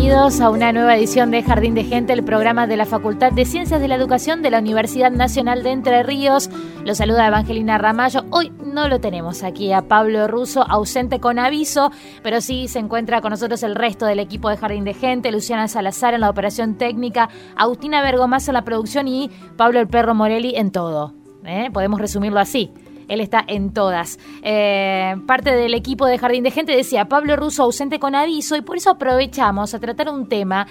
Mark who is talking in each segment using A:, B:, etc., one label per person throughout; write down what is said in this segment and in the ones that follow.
A: Bienvenidos a una nueva edición de Jardín de Gente, el programa de la Facultad de Ciencias de la Educación de la Universidad Nacional de Entre Ríos. Los saluda Evangelina Ramallo. Hoy no lo tenemos aquí a Pablo Russo, ausente con aviso, pero sí se encuentra con nosotros el resto del equipo de Jardín de Gente, Luciana Salazar en la operación técnica, Agustina Bergomás en la producción y Pablo el Perro Morelli en todo. ¿eh? Podemos resumirlo así. Él está en todas. Eh, parte del equipo de Jardín de Gente decía Pablo Russo ausente con aviso y por eso aprovechamos a tratar un tema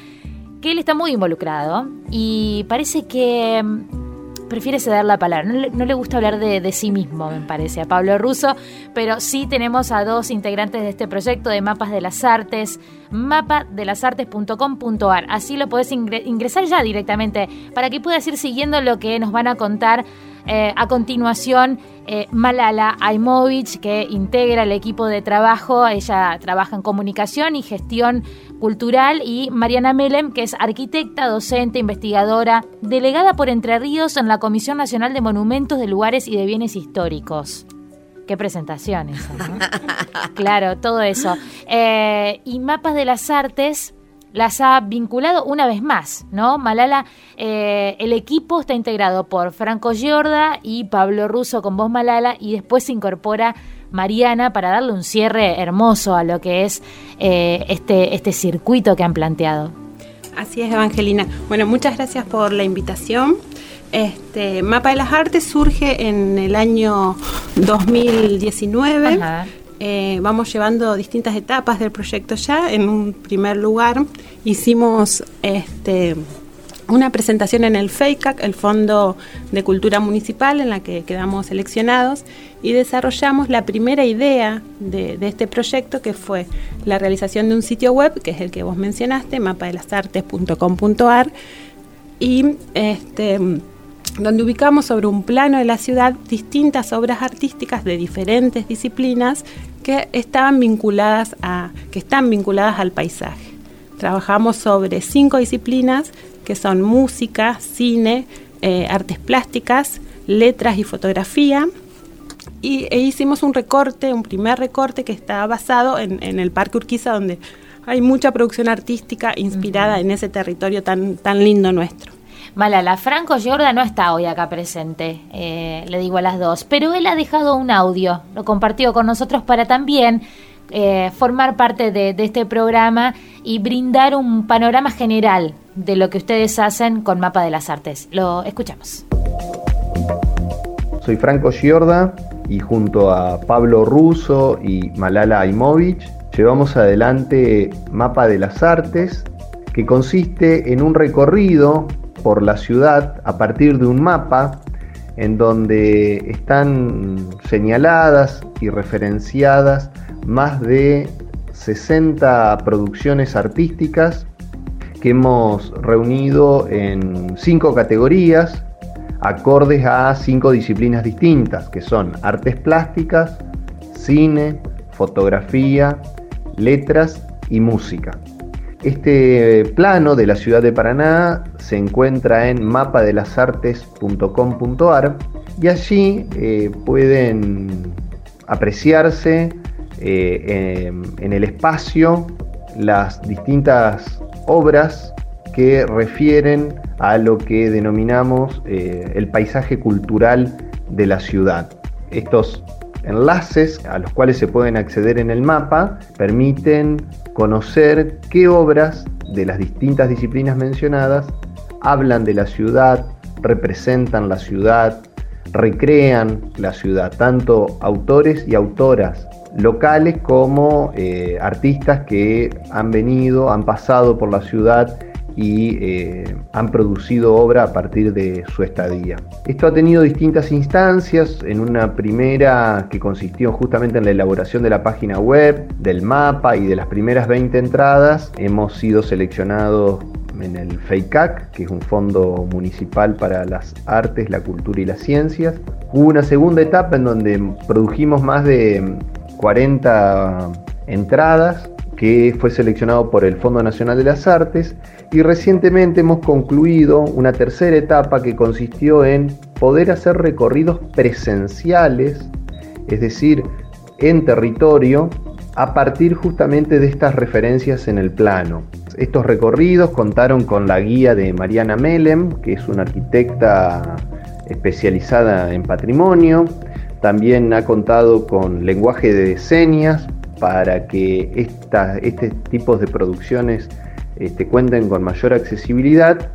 A: que él está muy involucrado y parece que mm, prefiere ceder la palabra. No le, gusta hablar de, sí mismo, me parece, a Pablo Russo, pero sí tenemos a dos integrantes de este proyecto de Mapas de las Artes, mapadelasartes.com.ar. Así lo podés ingresar ya directamente para que puedas ir siguiendo lo que nos van a contar eh, a continuación, eh, Malala Aimovich, que integra el equipo de trabajo, ella trabaja en comunicación y gestión cultural, y Mariana Melem, que es arquitecta, docente, investigadora, delegada por Entre Ríos en la Comisión Nacional de Monumentos de Lugares y de Bienes Históricos. Qué presentaciones, claro, todo eso. Eh, y Mapas de las Artes las ha vinculado una vez más, ¿no? Malala, eh, el equipo está integrado por Franco Giorda y Pablo Russo con voz Malala y después se incorpora Mariana para darle un cierre hermoso a lo que es eh, este, este circuito que han planteado.
B: Así es, Evangelina. Bueno, muchas gracias por la invitación. Este Mapa de las Artes surge en el año 2019. Ajá. Eh, vamos llevando distintas etapas del proyecto ya. En un primer lugar hicimos este, una presentación en el FEICAC, el Fondo de Cultura Municipal, en la que quedamos seleccionados, y desarrollamos la primera idea de, este proyecto, que fue la realización de un sitio web, que es el que vos mencionaste, mapadelasartes.com.ar, y este donde ubicamos sobre un plano de la ciudad distintas obras artísticas de diferentes disciplinas que estaban vinculadas a que están vinculadas al paisaje. Trabajamos sobre cinco disciplinas que son música, cine, eh, artes plásticas, letras y fotografía. Y e hicimos un recorte, un primer recorte que estaba basado en, el Parque Urquiza, donde hay mucha producción artística inspirada en ese territorio tan, tan lindo nuestro.
A: Malala. Franco Giorda no está hoy acá presente, eh, le digo a las dos, pero él ha dejado un audio, lo compartió con nosotros para también eh, formar parte de, este programa y brindar un panorama general de lo que ustedes hacen con Mapa de las Artes. Lo escuchamos.
C: Soy Franco Giorda y junto a Pablo Russo y Malala Aimovich llevamos adelante Mapa de las Artes, que consiste en un recorrido por la ciudad a partir de un mapa en donde están señaladas y referenciadas más de 60 producciones artísticas que hemos reunido en cinco categorías acordes a cinco disciplinas distintas, que son artes plásticas, cine, fotografía, letras y música. Este plano de la ciudad de Paraná se encuentra en mapadelasartes.com.ar y allí eh, pueden apreciarse eh, en el espacio las distintas obras que refieren a lo que denominamos eh, el paisaje cultural de la ciudad. Estos enlaces a los cuales se pueden acceder en el mapa permiten conocer qué obras de las distintas disciplinas mencionadas hablan de la ciudad, representan la ciudad, recrean la ciudad, tanto autores y autoras locales como eh, artistas que han venido, han pasado por la ciudad y eh, han producido obra a partir de su estadía. Esto ha tenido distintas instancias, en una primera que consistió justamente en la elaboración de la página web, del mapa y de las primeras 20 entradas, hemos sido seleccionados en el FEICAC, que es un fondo municipal para las artes, la cultura y las ciencias. Hubo una segunda etapa en donde produjimos más de 40 entradas que fue seleccionado por el Fondo Nacional de las Artes y recientemente hemos concluido una tercera etapa que consistió en poder hacer recorridos presenciales, es decir, en territorio, a partir justamente de estas referencias en el plano. Estos recorridos contaron con la guía de Mariana Melem, que es una arquitecta especializada en patrimonio, también ha contado con lenguaje de señas para que este tipo de producciones este, cuenten con mayor accesibilidad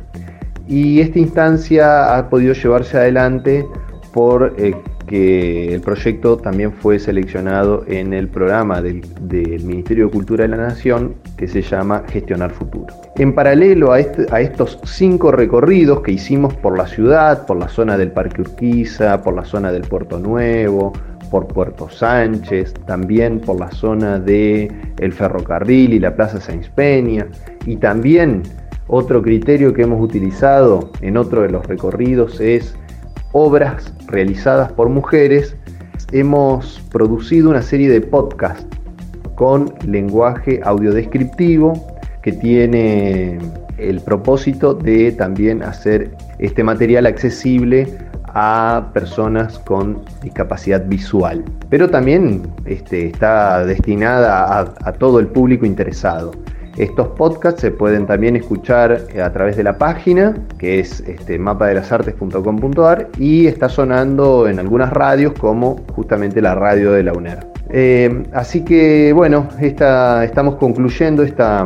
C: y esta instancia ha podido llevarse adelante por eh, que el proyecto también fue seleccionado en el programa del, Ministerio de Cultura de la Nación que se llama Gestionar Futuro. En paralelo a, este, a, estos cinco recorridos que hicimos por la ciudad, por la zona del Parque Urquiza, por la zona del Puerto Nuevo, por Puerto Sánchez, también por la zona del el ferrocarril y la Plaza Sáenz Peña, y también otro criterio que hemos utilizado en otro de los recorridos es obras realizadas por mujeres, hemos producido una serie de podcasts con lenguaje audiodescriptivo que tiene el propósito de también hacer este material accesible a personas con discapacidad visual, pero también este, está destinada a todo el público interesado. Estos podcasts se pueden también escuchar a través de la página, que es este, mapadelasartes.com.ar, y está sonando en algunas radios como justamente la radio de la UNER. Eh, así que bueno, estamos concluyendo esta,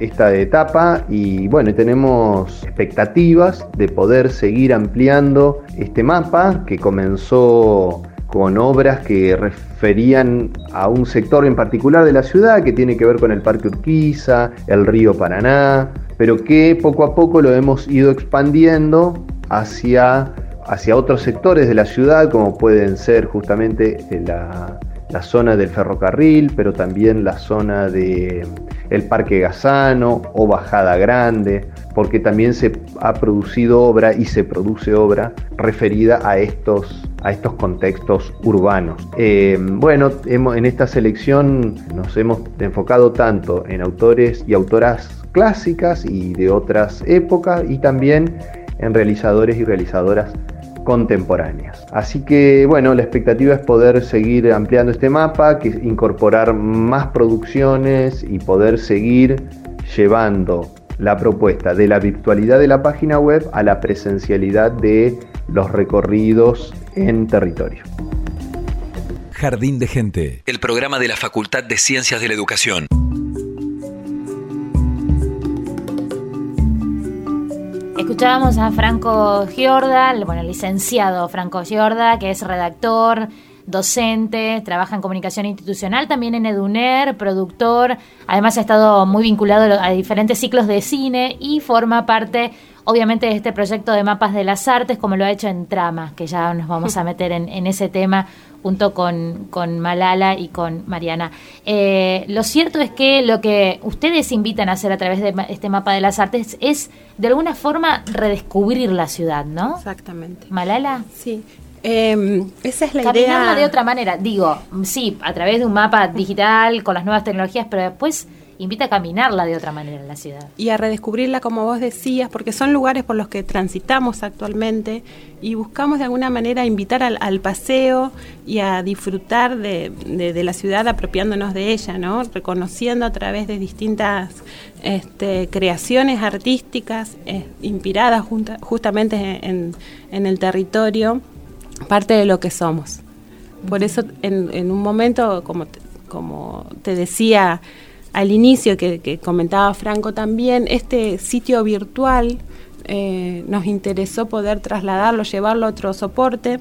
C: esta etapa y bueno, tenemos expectativas de poder seguir ampliando este mapa que comenzó con obras que referían a un sector en particular de la ciudad que tiene que ver con el Parque Urquiza, el río Paraná, pero que poco a poco lo hemos ido expandiendo hacia, hacia otros sectores de la ciudad, como pueden ser justamente la, la zona del ferrocarril, pero también la zona de el Parque Gazano o Bajada Grande, porque también se ha producido obra y se produce obra referida a estos, a estos contextos urbanos. Eh, bueno, hemos, en esta selección nos hemos enfocado tanto en autores y autoras clásicas y de otras épocas y también en realizadores y realizadoras contemporáneas. Así que bueno, la expectativa es poder seguir ampliando este mapa, que incorporar más producciones y poder seguir llevando la propuesta de la virtualidad de la página web a la presencialidad de los recorridos en territorio.
D: Jardín de Gente, el programa de la Facultad de Ciencias de la Educación.
A: Escuchábamos a Franco Giorda, bueno, licenciado Franco Giorda, que es redactor, docente, trabaja en comunicación institucional, también en Eduner, productor, además ha estado muy vinculado a diferentes ciclos de cine y forma parte obviamente este proyecto de mapas de las artes, como lo ha hecho en Trama, que ya nos vamos a meter en, ese tema junto con, Malala y con Mariana. Eh, lo cierto es que lo que ustedes invitan a hacer a través de este mapa de las artes es de alguna forma redescubrir la ciudad, ¿no?
B: Exactamente.
A: Malala.
B: Sí. Eh, esa es la
A: Caminarla de otra manera. Digo, sí, a través de un mapa digital con las nuevas tecnologías, pero después invita a caminarla de otra manera en la ciudad.
B: Y a redescubrirla, como vos decías, porque son lugares por los que transitamos actualmente y buscamos de alguna manera invitar al, paseo y a disfrutar de, la ciudad apropiándonos de ella, ¿no? reconociendo a través de distintas este, creaciones artísticas eh, inspiradas justamente en, el territorio, parte de lo que somos. Por eso en, un momento, como como te decía, al inicio que, comentaba Franco también, este sitio virtual eh, nos interesó poder trasladarlo, llevarlo a otro soporte.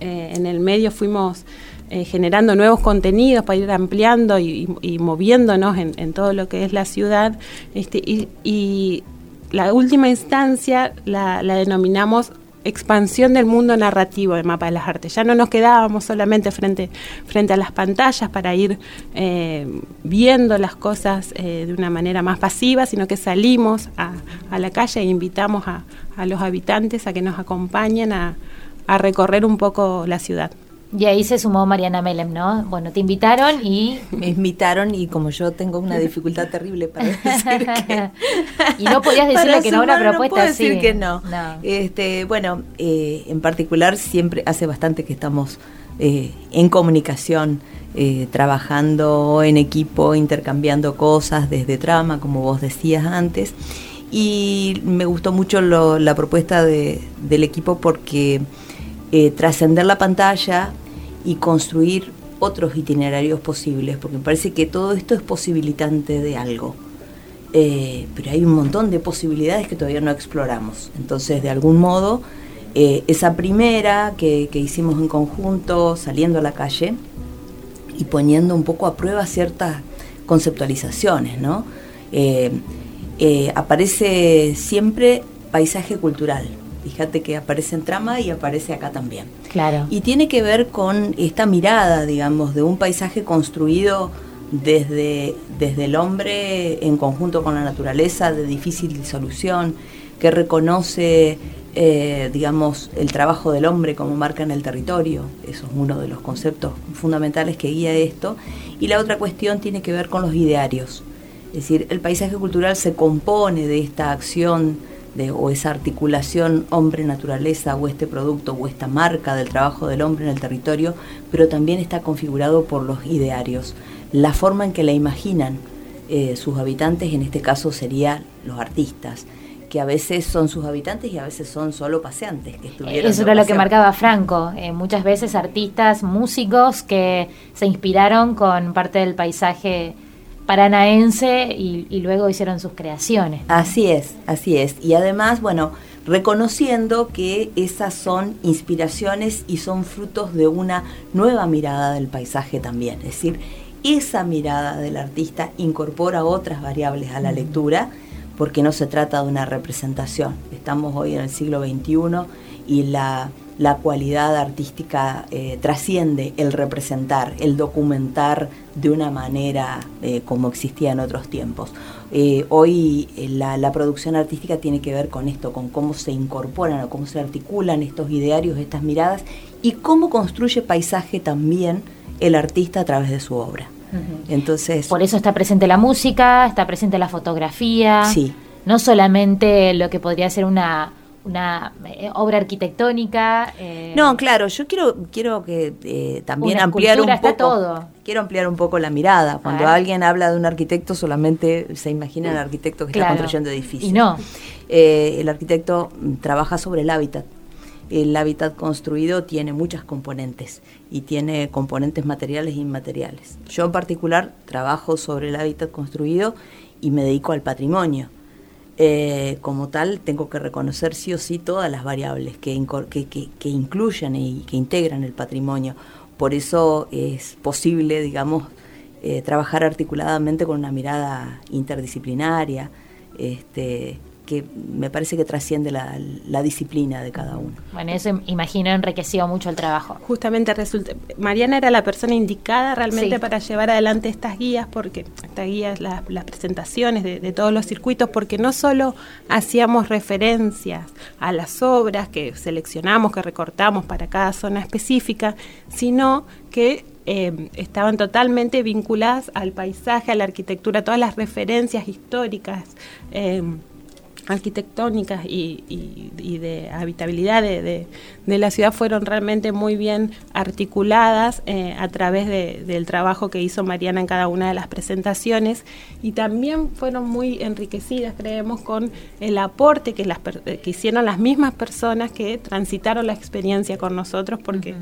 B: Eh, en el medio fuimos eh, generando nuevos contenidos para ir ampliando y, moviéndonos en, todo lo que es la ciudad. Este, y, la última instancia la, la denominamos expansión del mundo narrativo del mapa de las artes. Ya no nos quedábamos solamente frente, frente a las pantallas para ir eh, viendo las cosas eh, de una manera más pasiva, sino que salimos a, la calle e invitamos a, los habitantes a que nos acompañen a recorrer un poco la ciudad.
A: Y ahí se sumó Mariana Melem, ¿no? Bueno, te invitaron y...
E: Me invitaron y como yo tengo una dificultad terrible para decir que...
A: y no podías decirle que no a una propuesta
E: no puedo decir que no. Este, bueno, eh, en particular siempre hace bastante que estamos eh, en comunicación, eh, trabajando en equipo, intercambiando cosas desde trama, como vos decías antes. Y me gustó mucho la propuesta de, del equipo porque... trascender la pantalla y construir otros itinerarios posibles, porque me parece que todo esto es posibilitante de algo. Eh, pero hay un montón de posibilidades que todavía no exploramos. Entonces, de algún modo, eh, esa primera que, hicimos en conjunto, saliendo a la calle y poniendo un poco a prueba ciertas conceptualizaciones, ¿no? Eh, aparece siempre paisaje cultural, Fíjate que aparece en trama y aparece acá también.
A: Claro.
E: Y tiene que ver con esta mirada, digamos, de un paisaje construido desde, desde el hombre en conjunto con la naturaleza, de difícil disolución, que reconoce, eh, digamos, el trabajo del hombre como marca en el territorio. Eso es uno de los conceptos fundamentales que guía esto. Y la otra cuestión tiene que ver con los idearios. Es decir, el paisaje cultural se compone de esta acción o esa articulación hombre-naturaleza o este producto o esta marca del trabajo del hombre en el territorio, pero también está configurado por los idearios, la forma en que la imaginan eh, sus habitantes, en este caso serían los artistas que a veces son sus habitantes y a veces son solo paseantes que estuvieron.
A: Eso era lo que marcaba Franco. Eh, muchas veces artistas, músicos que se inspiraron con parte del paisaje paranaense y, luego hicieron sus creaciones.
E: Así es, así es. Y además, bueno, reconociendo que esas son inspiraciones y son frutos de una nueva mirada del paisaje también. Es decir, esa mirada del artista incorpora otras variables a la lectura porque no se trata de una representación. Estamos hoy en el siglo XXI y la la cualidad artística eh, trasciende el representar, el documentar de una manera eh, como existía en otros tiempos. Eh, hoy la, producción artística tiene que ver con esto, con cómo se incorporan o cómo se articulan estos idearios, estas miradas y cómo construye paisaje también el artista a través de su obra. Entonces,
A: por eso está presente la música, está presente la fotografía.
E: Sí.
A: No solamente lo que podría ser una una eh, obra arquitectónica.
E: Eh, no, claro, yo quiero quiero que eh, también ampliar un poco.
A: Todo.
E: Quiero ampliar un poco la mirada. Cuando alguien habla de un arquitecto, solamente se imagina el arquitecto que está construyendo edificios.
A: Y no.
E: el arquitecto trabaja sobre el hábitat. El hábitat construido tiene muchas componentes y tiene componentes materiales e inmateriales. Yo en particular trabajo sobre el hábitat construido y me dedico al patrimonio eh, como tal, tengo que reconocer sí o sí todas las variables que, que, incluyen y que integran el patrimonio. Por eso es posible, digamos, eh, trabajar articuladamente con una mirada interdisciplinaria, este, que me parece que trasciende la, disciplina de cada uno.
A: Bueno, eso imagino enriqueció mucho el trabajo.
B: Justamente resulta, Mariana era la persona indicada realmente para llevar adelante estas guías, porque estas guías, las, presentaciones de, de, todos los circuitos, porque no solo hacíamos referencias a las obras que seleccionamos, que recortamos para cada zona específica, sino que eh, estaban totalmente vinculadas al paisaje, a la arquitectura, todas las referencias históricas, eh, arquitectónicas y, de habitabilidad de, la ciudad fueron realmente muy bien articuladas eh, a través del trabajo que hizo Mariana en cada una de las presentaciones. Y también fueron muy enriquecidas, creemos, con el aporte que, las, que hicieron las mismas personas que transitaron la experiencia con nosotros, porque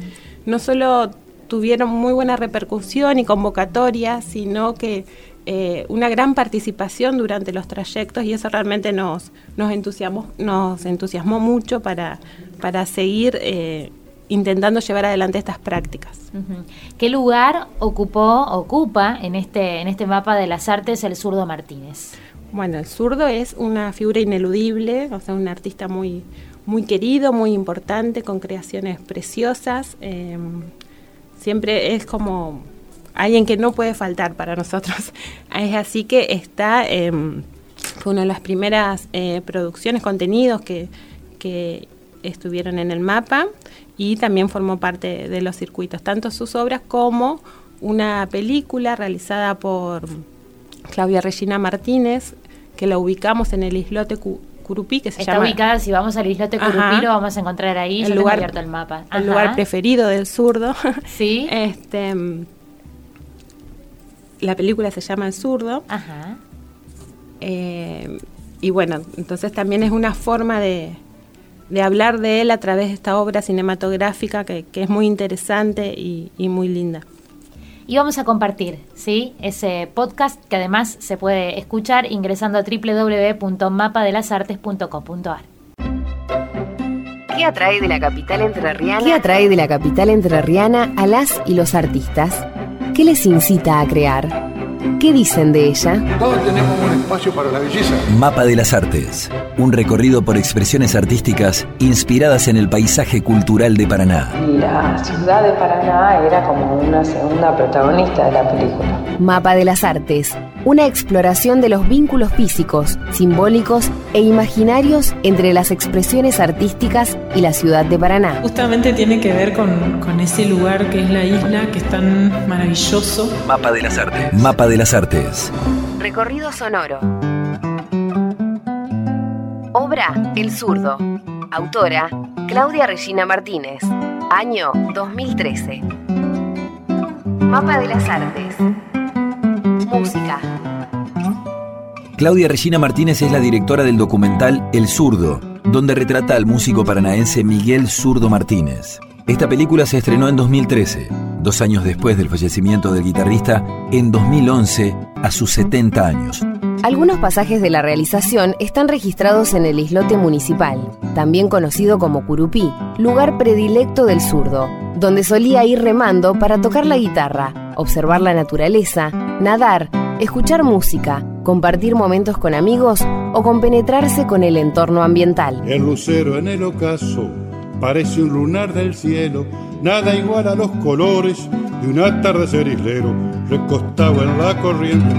B: no solo tuvieron muy buena repercusión y convocatoria, sino que eh, una gran participación durante los trayectos y eso realmente nos, nos, entusiasmó, nos entusiasmó mucho para, para seguir eh, intentando llevar adelante estas prácticas.
A: ¿Qué lugar ocupó, ocupa en este, en este mapa de las artes el zurdo Martínez?
B: Bueno, el zurdo es una figura ineludible, o sea, un artista muy, muy querido, muy importante, con creaciones preciosas. Eh, siempre es como alguien que no puede faltar para nosotros. Es así que está, em, fue una de las primeras eh, producciones, contenidos que, que estuvieron en el mapa y también formó parte de los circuitos, tanto sus obras como una película realizada por Claudia Regina Martínez, que la ubicamos en el islote Curupí, que se
A: Está ubicada, si vamos al islote Curupí, lo vamos a encontrar ahí, el lugar, abierto el mapa.
B: El lugar preferido del zurdo.
A: Sí.
B: este, la película se llama El zurdo.
A: Ajá.
B: Eh, y bueno, entonces también es una forma de, de, hablar de él a través de esta obra cinematográfica que, que es muy interesante y, y muy linda
A: y vamos a compartir ¿sí? ese podcast que además se puede escuchar ingresando a www.mapadelasartes.com.ar.
F: ¿Qué atrae de la capital entrerriana? ¿Qué atrae de la capital entrerriana a las y los artistas? ¿Qué les incita a crear? ¿Qué dicen de ella?
G: Todos tenemos un espacio para la belleza.
D: Mapa de las Artes. Un recorrido por expresiones artísticas inspiradas en el paisaje cultural de Paraná.
H: La ciudad de Paraná era como una segunda protagonista de la película.
F: Mapa de las Artes. Una exploración de los vínculos físicos, simbólicos e imaginarios entre las expresiones artísticas y la ciudad de Paraná.
I: Justamente tiene que ver con, con ese lugar que es la isla, que es tan maravilloso.
D: Mapa de las Artes. Mapa de las Artes.
F: Recorrido sonoro. Obra El Zurdo. Autora Claudia Regina Martínez. Año 2013. Mapa de las Artes. Música.
D: Claudia Regina Martínez es la directora del documental El Zurdo, donde retrata al músico paranaense Miguel Zurdo Martínez. Esta película se estrenó en 2013, dos años después del fallecimiento del guitarrista, en 2011, a sus 70 años.
F: Algunos pasajes de la realización están registrados en el islote municipal, también conocido como Curupí, lugar predilecto del zurdo, donde solía ir remando para tocar la guitarra, observar la naturaleza, nadar, escuchar música, compartir momentos con amigos o compenetrarse con el entorno ambiental.
G: El lucero en el ocaso parece un lunar del cielo, nada igual a los colores de un atardecer islero, recostado en la corriente,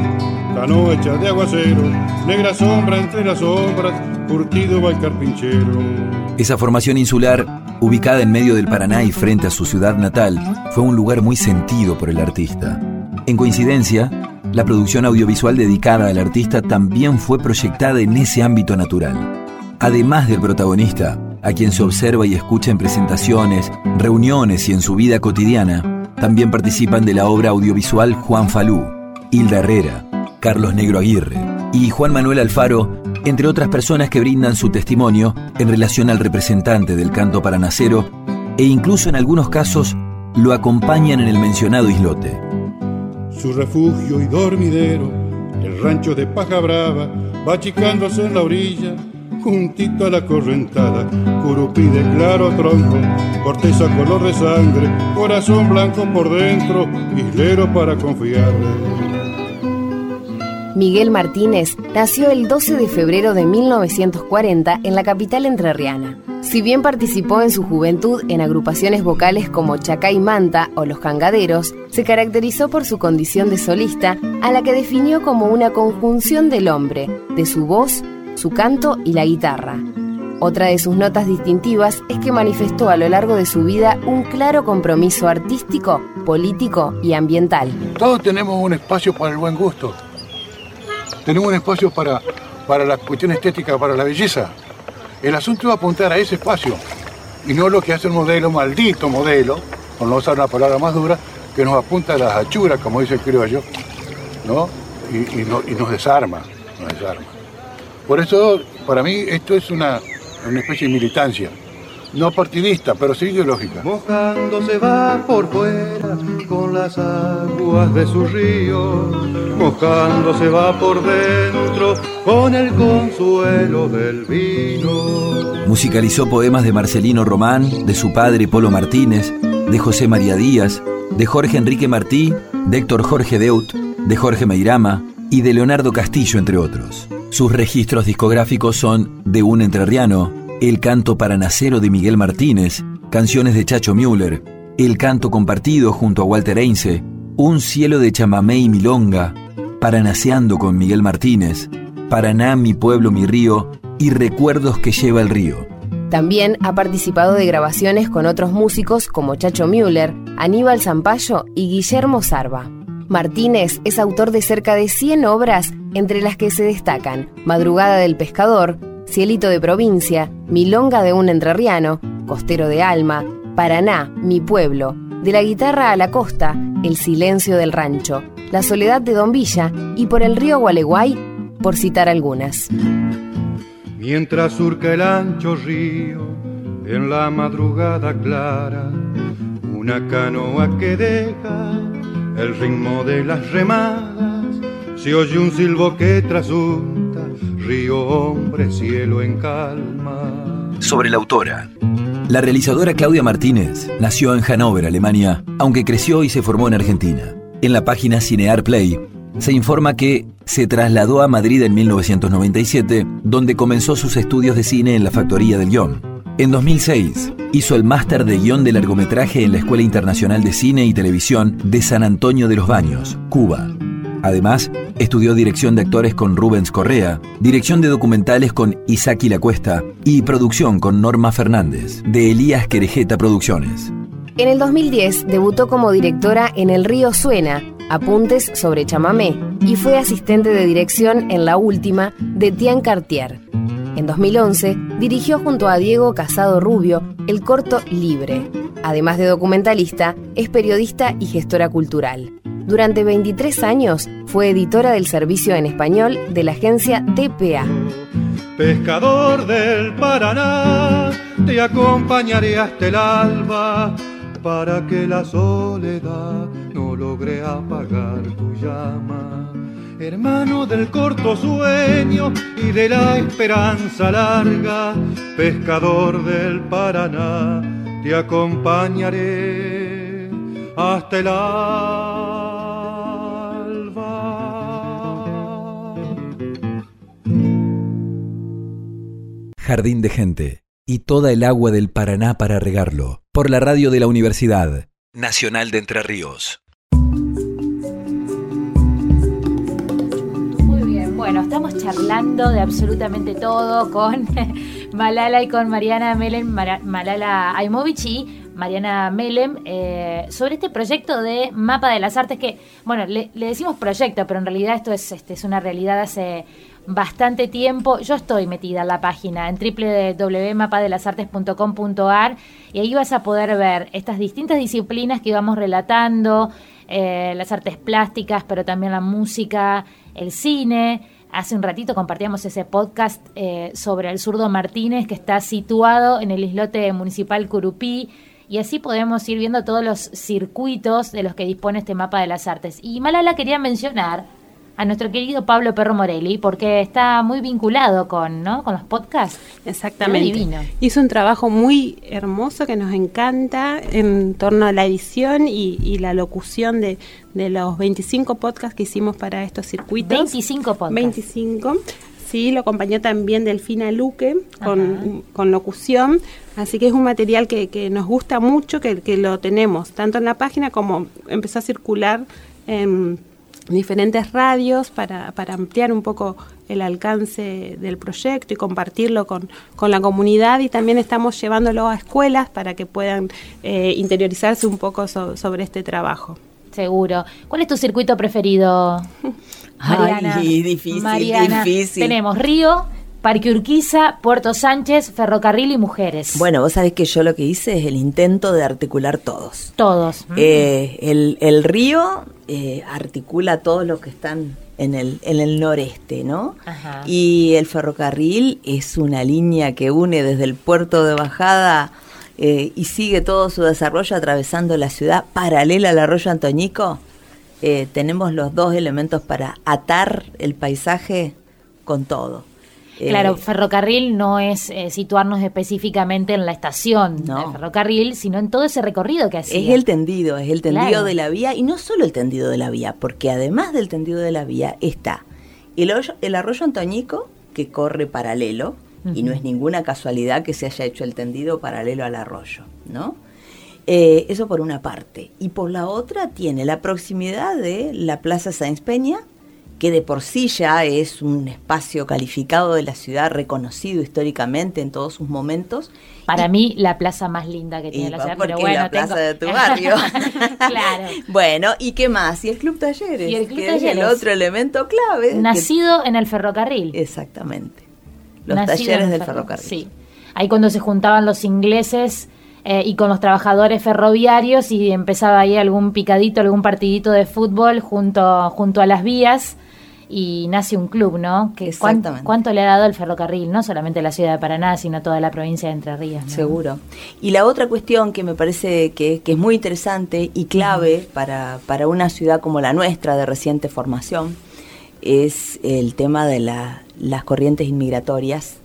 G: canoa hecha de aguacero, negra sombra entre las sombras, curtido va el carpinchero.
D: Esa formación insular, ubicada en medio del Paraná y frente a su ciudad natal, fue un lugar muy sentido por el artista. En coincidencia, la producción audiovisual dedicada al artista también fue proyectada en ese ámbito natural. Además del protagonista, a quien se observa y escucha en presentaciones, reuniones y en su vida cotidiana, también participan de la obra audiovisual Juan Falú, Hilda Herrera, Carlos Negro Aguirre y Juan Manuel Alfaro, entre otras personas que brindan su testimonio en relación al representante del canto paranacero e incluso en algunos casos lo acompañan en el mencionado islote.
G: Su refugio y dormidero, el rancho de Paja Brava, va achicándose en la orilla juntito a la correntada, curupí de claro tronco, corteza color de sangre, corazón blanco por dentro, islero para confiar.
F: Miguel Martínez nació el 12 de febrero de 1940 en la capital entrerriana. Si bien participó en su juventud en agrupaciones vocales como Chacay Manta o Los Cangaderos, se caracterizó por su condición de solista, a la que definió como una conjunción del hombre, de su voz, su canto y la guitarra. Otra de sus notas distintivas es que manifestó a lo largo de su vida un claro compromiso artístico, político y ambiental.
J: Todos tenemos un espacio para el buen gusto. Tenemos un espacio para, para la cuestión estética, para la belleza. El asunto es apuntar a ese espacio y no lo que hace el modelo, maldito modelo, por no usar una palabra más dura, que nos apunta a las achuras, como dice el criollo, ¿no? Y, y nos desarma, nos desarma. Por eso, para mí, esto es una, una especie de militancia. No partidista, pero sí ideológica.
G: Mojándose va por fuera con las aguas de su río, mojándose va por dentro con el consuelo del vino.
D: Musicalizó poemas de Marcelino Román, de su padre Polo Martínez, de José María Díaz, de Jorge Enrique Martí, de Héctor Jorge Deut, de Jorge Meirama y de Leonardo Castillo, entre otros. Sus registros discográficos son De un entrerriano, El canto paranacero de Miguel Martínez, canciones de Chacho Müller, El canto compartido junto a Walter Einse, Un cielo de chamamé y milonga, Paranaceando con Miguel Martínez, Paraná, mi pueblo, mi río y Recuerdos que lleva el río.
F: También ha participado de grabaciones con otros músicos como Chacho Müller, Aníbal Zampayo y Guillermo Sarva. Martínez es autor de cerca de 100 obras, entre las que se destacan Madrugada del Pescador, Cielito de Provincia, Milonga de un Entrerriano, Costero de Alma, Paraná, Mi Pueblo, De la Guitarra a la Costa, El Silencio del Rancho, La Soledad de Don Villa y Por el Río Gualeguay, por citar algunas.
G: Mientras surca el ancho río en la madrugada clara, una canoa que deja el ritmo de las remadas, se oye un silbo que trasunta, río hombre, cielo en calma.
D: Sobre la autora. La realizadora Claudia Martínez nació en Hannover, Alemania, aunque creció y se formó en Argentina. En la página Cinear Play se informa que se trasladó a Madrid en 1997, donde comenzó sus estudios de cine en la Factoría del Guión. En 2006, hizo el máster de guion de largometraje en la Escuela Internacional de Cine y Televisión de San Antonio de los Baños, Cuba. Además, estudió dirección de actores con Rubens Correa, dirección de documentales con Isaki La Cuesta y producción con Norma Fernández, de Elías Querejeta Producciones.
F: En el 2010 debutó como directora en El Río Suena, Apuntes sobre chamamé, y fue asistente de dirección en la última de Tian Cartier. En 2011 dirigió junto a Diego Casado Rubio el corto Libre. Además de documentalista, es periodista y gestora cultural. Durante 23 años fue editora del servicio en español de la agencia DPA.
G: Pescador del Paraná, te acompañaré hasta el alba para que la soledad no logre apagar tu llama. Hermano del corto sueño y de la esperanza larga, pescador del Paraná, te acompañaré hasta el alba.
D: Jardín de gente y toda el agua del Paraná para regarlo, por la radio de la Universidad Nacional de Entre Ríos.
A: Muy bien, bueno, estamos charlando de absolutamente todo con Malala y con Mariana Melem, Malala Aimovich y Mariana Melem, eh, sobre este proyecto de Mapa de las Artes que, bueno, le, decimos proyecto, pero en realidad esto es, este, es una realidad hace bastante tiempo. Yo estoy metida en la página en www.mapadelasartes.com.ar y ahí vas a poder ver estas distintas disciplinas que íbamos relatando, eh, las artes plásticas, pero también la música, el cine. Hace un ratito compartíamos ese podcast eh, sobre el zurdo Martínez que está situado en el islote municipal Curupí y así podemos ir viendo todos los circuitos de los que dispone este mapa de las artes. Y Malala quería mencionar a nuestro querido Pablo Perro Morelli, porque está muy vinculado con, ¿no? con los podcasts.
B: Exactamente. Divino. Hizo un trabajo muy hermoso que nos encanta en torno a la edición y, la locución de, de, los 25 podcasts que hicimos para estos circuitos.
A: 25 podcasts.
B: 25. Sí, lo acompañó también Delfina Luque con, con, locución, así que es un material que, que nos gusta mucho, que, que, lo tenemos tanto en la página como empezó a circular en diferentes radios para, para ampliar un poco el alcance del proyecto y compartirlo con, con, la comunidad y también estamos llevándolo a escuelas para que puedan eh, interiorizarse un poco sobre este trabajo.
A: Seguro. ¿Cuál es tu circuito preferido?
E: Mariana. Ay, difícil, difícil.
A: Tenemos Río, Parque Urquiza, Puerto Sánchez, Ferrocarril y Mujeres.
E: Bueno, vos sabés que yo lo que hice es el intento de articular todos.
A: Todos.
E: Eh, el, río eh, articula todos los que están en el, en el noreste, ¿no? Ajá. Y el ferrocarril es una línea que une desde el puerto de bajada eh, y sigue todo su desarrollo atravesando la ciudad paralela al arroyo Antoñico eh, tenemos los dos elementos para atar el paisaje con todo.
A: Claro, eh, ferrocarril no es eh, situarnos específicamente en la estación de ferrocarril, sino en todo ese recorrido que hacía.
E: Es el tendido, es el tendido de la vía y no solo el tendido de la vía, porque además del tendido de la vía está el, el arroyo Antoñico, que corre paralelo, y no es ninguna casualidad que se haya hecho el tendido paralelo al arroyo, ¿no? Eh, eso por una parte. Y por la otra tiene la proximidad de la Plaza Sáenz Peña, que de por sí ya es un espacio calificado de la ciudad, reconocido históricamente en todos sus momentos.
A: Para mí, la plaza más linda que tiene la ciudad, pero bueno,
E: la plaza de tu barrio.
A: claro.
E: Bueno, ¿y qué más? Y el Club Talleres, y el Club que es el otro elemento clave.
A: Nacido en el ferrocarril.
E: Exactamente. Los talleres del ferrocarril.
A: Sí. Ahí cuando se juntaban los ingleses eh, y con los trabajadores ferroviarios y empezaba ahí algún picadito, algún partidito de fútbol junto, junto a las vías y nace un club, ¿no? Que ¿Cuánto le ha dado el ferrocarril? No solamente la ciudad de Paraná, sino toda la provincia de Entre Ríos.
E: Seguro. Y la otra cuestión que me parece que, es muy interesante y clave para, para, una ciudad como la nuestra de reciente formación es el tema de las corrientes inmigratorias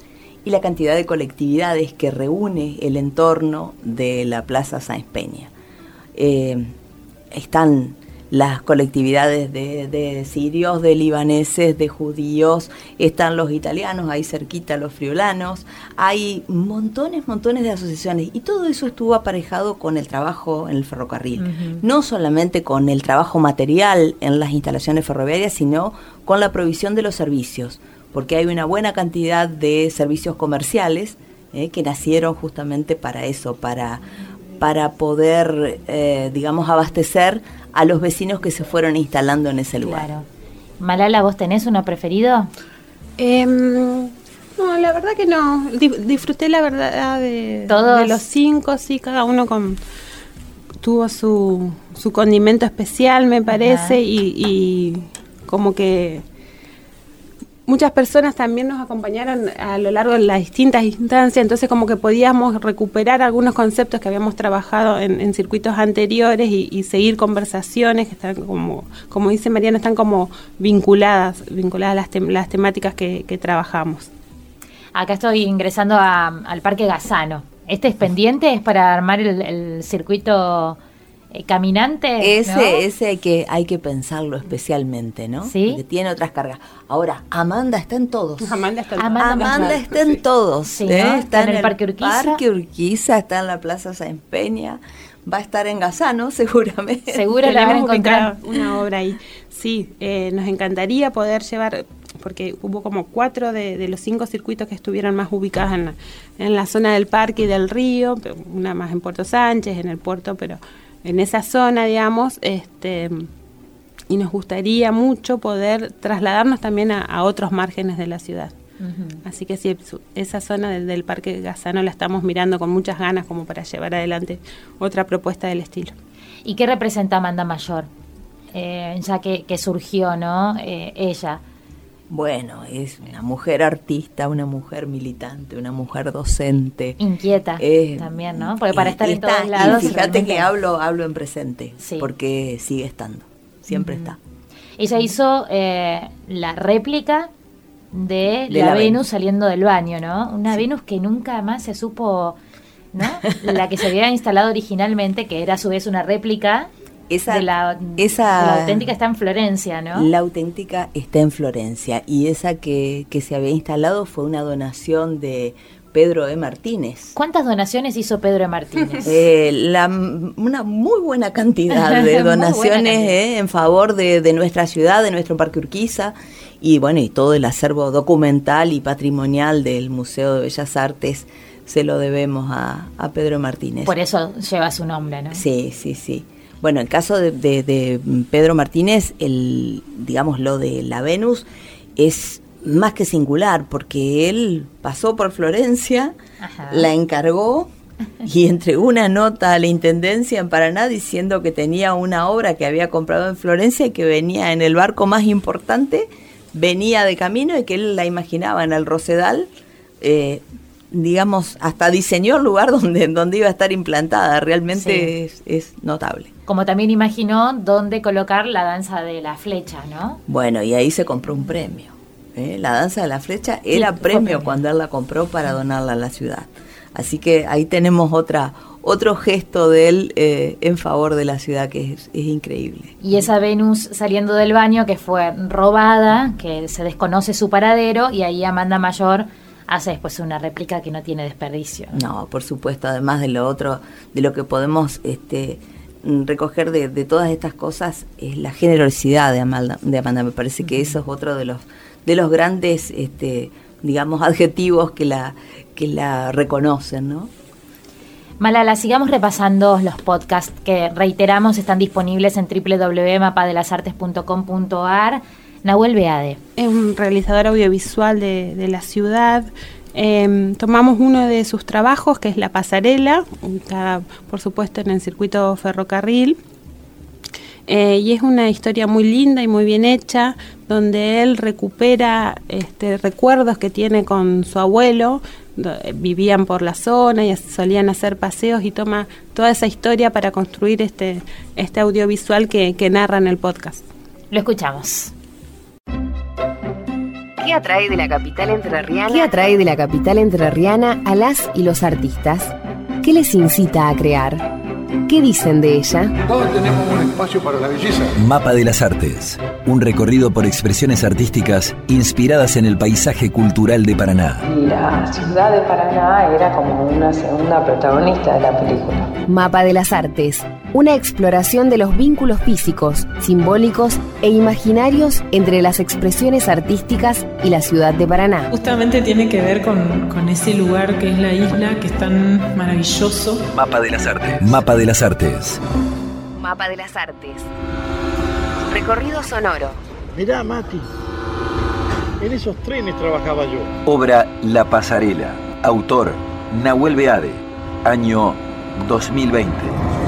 E: y la cantidad de colectividades que reúne el entorno de la Plaza Sáenz Peña. Eh, están las colectividades de, sirios, de libaneses, de judíos, están los italianos, ahí cerquita los friolanos, hay montones, montones de asociaciones y todo eso estuvo aparejado con el trabajo en el ferrocarril, no solamente con el trabajo material en las instalaciones ferroviarias, sino con la provisión de los servicios porque hay una buena cantidad de servicios comerciales eh, que nacieron justamente para eso, para, para poder, eh, digamos, abastecer a los vecinos que se fueron instalando en ese lugar. Claro.
A: Malala, ¿vos tenés uno preferido?
B: Em, no, la verdad que no. disfruté la verdad de, de los cinco, sí, cada uno con tuvo su, su condimento especial, me parece, y, y como que muchas personas también nos acompañaron a lo largo de las distintas instancias, entonces como que podíamos recuperar algunos conceptos que habíamos trabajado en, circuitos anteriores y, seguir conversaciones que están como, como dice Mariana, están como vinculadas, vinculadas las, las temáticas que, trabajamos.
A: Acá estoy ingresando al Parque Gazano. ¿Este es pendiente? ¿Es para armar el circuito eh, caminante.
E: Ese, ese hay que, hay que pensarlo especialmente, ¿no?
A: Sí.
E: Porque tiene otras cargas. Ahora, Amanda está en todos.
B: Amanda está en,
E: Amanda, está en todos.
A: ¿eh? Está, en, el, Parque Urquiza.
E: Parque Urquiza, está en la Plaza San Peña. Va a estar en Gazano, seguramente.
B: Seguro la van a encontrar una obra ahí. Sí, eh, nos encantaría poder llevar porque hubo como cuatro de, los cinco circuitos que estuvieron más ubicados en la, en la zona del parque y del río, una más en Puerto Sánchez, en el puerto, pero en esa zona, digamos, este, y nos gustaría mucho poder trasladarnos también a, otros márgenes de la ciudad. Así que sí, esa zona del, Parque Gazano la estamos mirando con muchas ganas como para llevar adelante otra propuesta del estilo.
A: ¿Y qué representa Amanda Mayor? Eh, ya que, surgió, ¿no? Eh, ella.
E: Bueno, es una mujer artista, una mujer militante, una mujer docente.
A: Inquieta también, ¿no? Porque para estar en todos lados.
E: fíjate que hablo, hablo en presente, porque sigue estando, siempre está.
A: Ella hizo eh, la réplica de, la, Venus saliendo del baño, ¿no? Una Venus que nunca más se supo, ¿no? la que se había instalado originalmente, que era a su vez una réplica esa, de la, esa, auténtica está en Florencia, ¿no?
E: La auténtica está en Florencia y esa que, que se había instalado fue una donación de Pedro E. Martínez.
A: ¿Cuántas donaciones hizo Pedro E. Martínez?
E: Eh, la, una muy buena cantidad de donaciones eh, en favor de, de, nuestra ciudad, de nuestro Parque Urquiza y bueno, y todo el acervo documental y patrimonial del Museo de Bellas Artes se lo debemos a, a Pedro Martínez.
A: Por eso lleva su nombre, ¿no?
E: Sí, sí, sí. Bueno, el caso de, Pedro Martínez, el, digamos, lo de la Venus es más que singular, porque él pasó por Florencia, la encargó y entregó una nota a la Intendencia en Paraná diciendo que tenía una obra que había comprado en Florencia y que venía en el barco más importante, venía de camino y que él la imaginaba en el Rosedal. Eh, digamos, hasta diseñó el lugar donde, donde iba a estar implantada. Realmente es, notable.
A: Como también imaginó dónde colocar la danza de la flecha, ¿no?
E: Bueno, y ahí se compró un premio. ¿eh? La danza de la flecha era premio, cuando él la compró para donarla a la ciudad. Así que ahí tenemos otra otro gesto de él eh, en favor de la ciudad que es, es, increíble.
A: Y esa Venus saliendo del baño que fue robada, que se desconoce su paradero y ahí Amanda Mayor hace después una réplica que no tiene desperdicio.
E: No, por supuesto, además de lo otro, de lo que podemos este, recoger de, todas estas cosas, es la generosidad de Amanda, de Amanda. Me parece que eso es otro de los, de los grandes, este, digamos, adjetivos que la, que la reconocen, ¿no?
A: Malala, sigamos repasando los podcasts que reiteramos están disponibles en www.mapadelasartes.com.ar Nahuel Beade.
B: Es un realizador audiovisual de, la ciudad. Em, tomamos uno de sus trabajos, que es La Pasarela, está por supuesto en el circuito ferrocarril. Eh, y es una historia muy linda y muy bien hecha, donde él recupera este, recuerdos que tiene con su abuelo, vivían por la zona y solían hacer paseos y toma toda esa historia para construir este, este audiovisual que, que narra en el podcast.
A: Lo escuchamos.
F: ¿Qué atrae de la capital entrerriana? ¿Qué atrae de la capital entrerriana a las y los artistas? ¿Qué les incita a crear? ¿Qué dicen de ella?
J: Todos tenemos un espacio para la belleza.
D: Mapa de las Artes. Un recorrido por expresiones artísticas inspiradas en el paisaje cultural de Paraná.
H: La ciudad de Paraná era como una segunda protagonista de la película.
F: Mapa de las Artes. Una exploración de los vínculos físicos, simbólicos e imaginarios entre las expresiones artísticas y la ciudad de Paraná.
I: Justamente tiene que ver con, con ese lugar que es la isla, que es tan maravilloso.
D: Mapa de las Artes. Mapa de las Artes.
F: Mapa de las Artes. Recorrido sonoro.
G: Mirá, Mati. En esos trenes trabajaba yo.
D: Obra La Pasarela. Autor Nahuel Beade. Año 2020.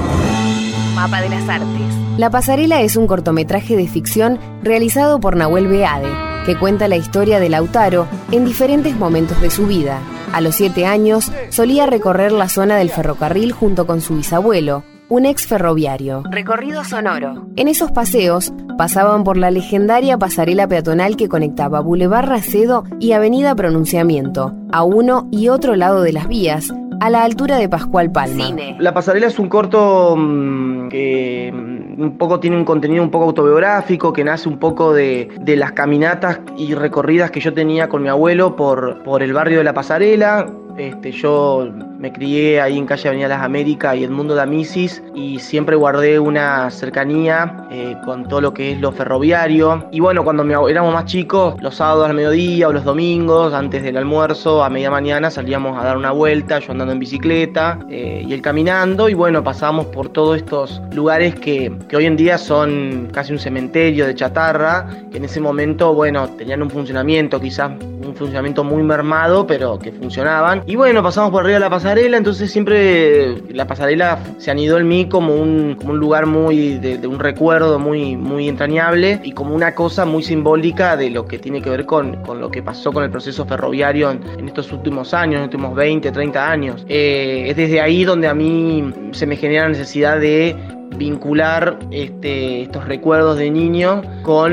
F: Mapa de las Artes. La Pasarela es un cortometraje de ficción realizado por Nahuel Beade, que cuenta la historia de Lautaro en diferentes momentos de su vida. A los siete años solía recorrer la zona del ferrocarril junto con su bisabuelo, un ex ferroviario. Recorrido sonoro. En esos paseos pasaban por la legendaria pasarela peatonal que conectaba Boulevard Racedo y Avenida Pronunciamiento, a uno y otro lado de las vías, a la altura de Pascual Palma.
K: La pasarela es un corto mm, que mm, un poco tiene un contenido un poco autobiográfico, que nace un poco de, de, las caminatas y recorridas que yo tenía con mi abuelo por, por el barrio de la pasarela. Este, yo me crié ahí en calle Avenida Las Américas y Mundo de Amisis y siempre guardé una cercanía eh, con todo lo que es lo ferroviario. Y bueno, cuando éramos más chicos, los sábados al mediodía o los domingos, antes del almuerzo, a media mañana salíamos a dar una vuelta, yo andando en bicicleta eh, y él caminando. Y bueno, pasábamos por todos estos lugares que, que hoy en día son casi un cementerio de chatarra, que en ese momento, bueno, tenían un funcionamiento, quizás un funcionamiento muy mermado, pero que funcionaban. Y bueno, pasamos por arriba de la pasarela, entonces siempre la pasarela se anidó en mí como un, como un lugar muy de, un recuerdo muy, muy entrañable y como una cosa muy simbólica de lo que tiene que ver con, con lo que pasó con el proceso ferroviario en, estos últimos años, en los últimos 20, 30 años. Eh, es desde ahí donde a mí se me genera la necesidad de vincular este, estos recuerdos de niño con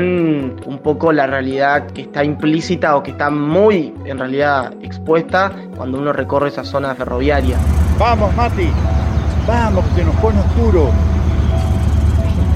K: un poco la realidad que está implícita o que está muy en realidad expuesta cuando uno recorre esa zona ferroviaria.
J: Vamos, Mati, vamos, que nos pone oscuro.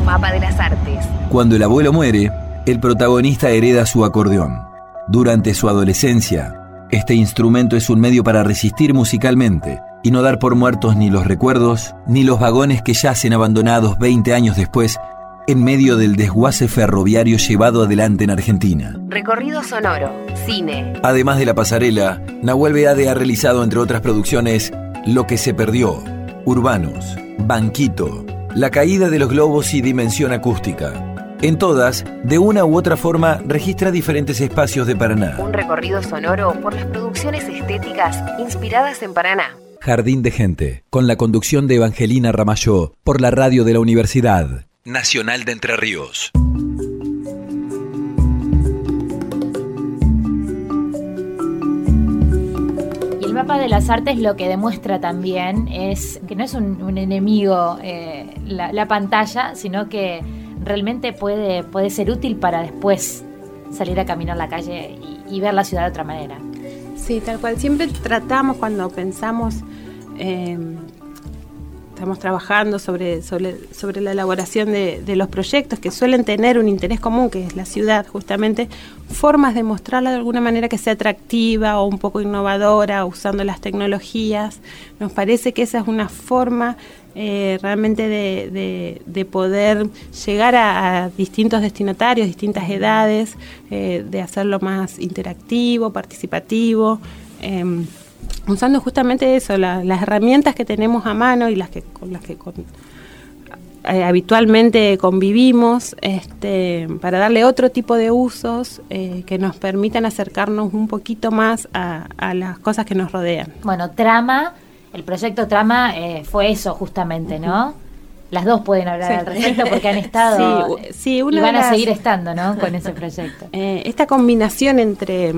F: Mapa de las artes.
D: Cuando el abuelo muere, el protagonista hereda su acordeón. Durante su adolescencia, este instrumento es un medio para resistir musicalmente y no dar por muertos ni los recuerdos, ni los vagones que yacen abandonados 20 años después en medio del desguace ferroviario llevado adelante en Argentina.
F: Recorrido sonoro, cine.
D: Además de la pasarela, Nahuel Beade ha realizado, entre otras producciones, Lo que se perdió, Urbanos, Banquito, La caída de los globos y Dimensión acústica. En todas, de una u otra forma, registra diferentes espacios de Paraná.
F: Un recorrido sonoro por las producciones estéticas inspiradas en Paraná.
D: Jardín de Gente, con la conducción de Evangelina Ramayó, por la radio de la Universidad Nacional de Entre Ríos.
A: Y el mapa de las artes lo que demuestra también es que no es un, enemigo eh, la, pantalla, sino que realmente puede, puede ser útil para después salir a caminar la calle y, y ver la ciudad de otra manera.
B: Sí, tal cual. Siempre tratamos cuando pensamos, eh, estamos trabajando sobre, sobre, la elaboración de, los proyectos que suelen tener un interés común, que es la ciudad, justamente, formas de mostrarla de alguna manera que sea atractiva o un poco innovadora, usando las tecnologías. Nos parece que esa es una forma eh, realmente de, poder llegar a, distintos destinatarios, distintas edades, eh, de hacerlo más interactivo, participativo. Em, usando justamente eso, las herramientas que tenemos a mano y las que con las que eh, habitualmente convivimos, este, para darle otro tipo de usos que nos permitan acercarnos un poquito más a las cosas que nos rodean.
A: Bueno, trama el proyecto Trama eh, fue eso justamente, ¿no? Las dos pueden hablar al respecto porque han estado sí, y van a seguir estando, ¿no? Con ese proyecto.
B: Eh, esta combinación entre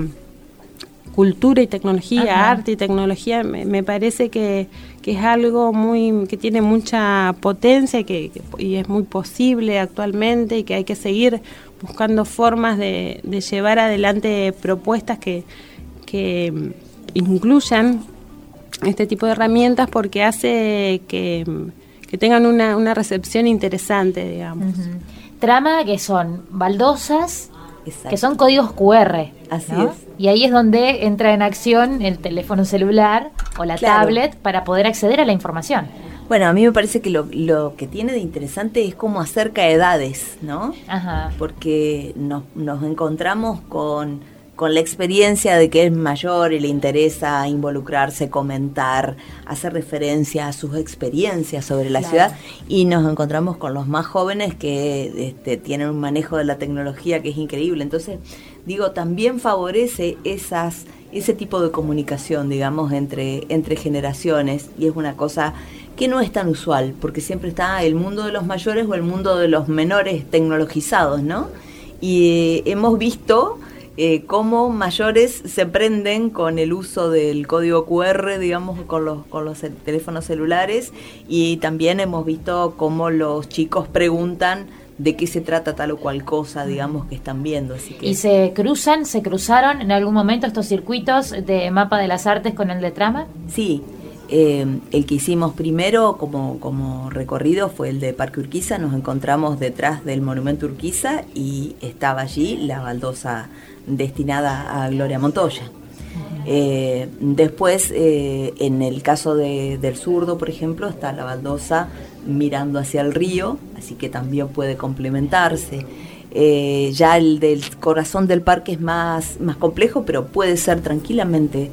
B: cultura y tecnología, arte y tecnología, me, parece que, es algo muy que tiene mucha potencia y que, y es muy posible actualmente y que hay que seguir buscando formas de, de llevar adelante propuestas que, que incluyan este tipo de herramientas porque hace que, tengan una, recepción interesante, digamos.
A: Trama que son baldosas, que son códigos QR. Así es. Y ahí es donde entra en acción el teléfono celular o la tablet para poder acceder a la información.
E: Bueno, a mí me parece que lo, lo, que tiene de interesante es cómo acerca edades, ¿no? Ajá. Porque nos, nos encontramos con con la experiencia de que es mayor y le interesa involucrarse, comentar, hacer referencia a sus experiencias sobre la ciudad y nos encontramos con los más jóvenes que este, tienen un manejo de la tecnología que es increíble. Entonces, digo, también favorece esas ese tipo de comunicación, digamos, entre, entre generaciones y es una cosa que no es tan usual, porque siempre está el mundo de los mayores o el mundo de los menores tecnologizados, ¿no? Y eh, hemos visto eh, cómo mayores se prenden con el uso del código QR, digamos, con los, con los teléfonos celulares y también hemos visto cómo los chicos preguntan de qué se trata tal o cual cosa, digamos, que están viendo. Así que...
A: ¿Y se cruzan, se cruzaron en algún momento estos circuitos de mapa de las artes con el de trama?
E: Sí, eh, el que hicimos primero como, como recorrido fue el de Parque Urquiza, nos encontramos detrás del monumento Urquiza y estaba allí la baldosa destinada a Gloria Montoya. Eh, después, eh, en el caso del zurdo, por ejemplo, está la baldosa mirando hacia el río, así que también puede complementarse. Eh, ya el del corazón del parque es más, más complejo, pero puede ser tranquilamente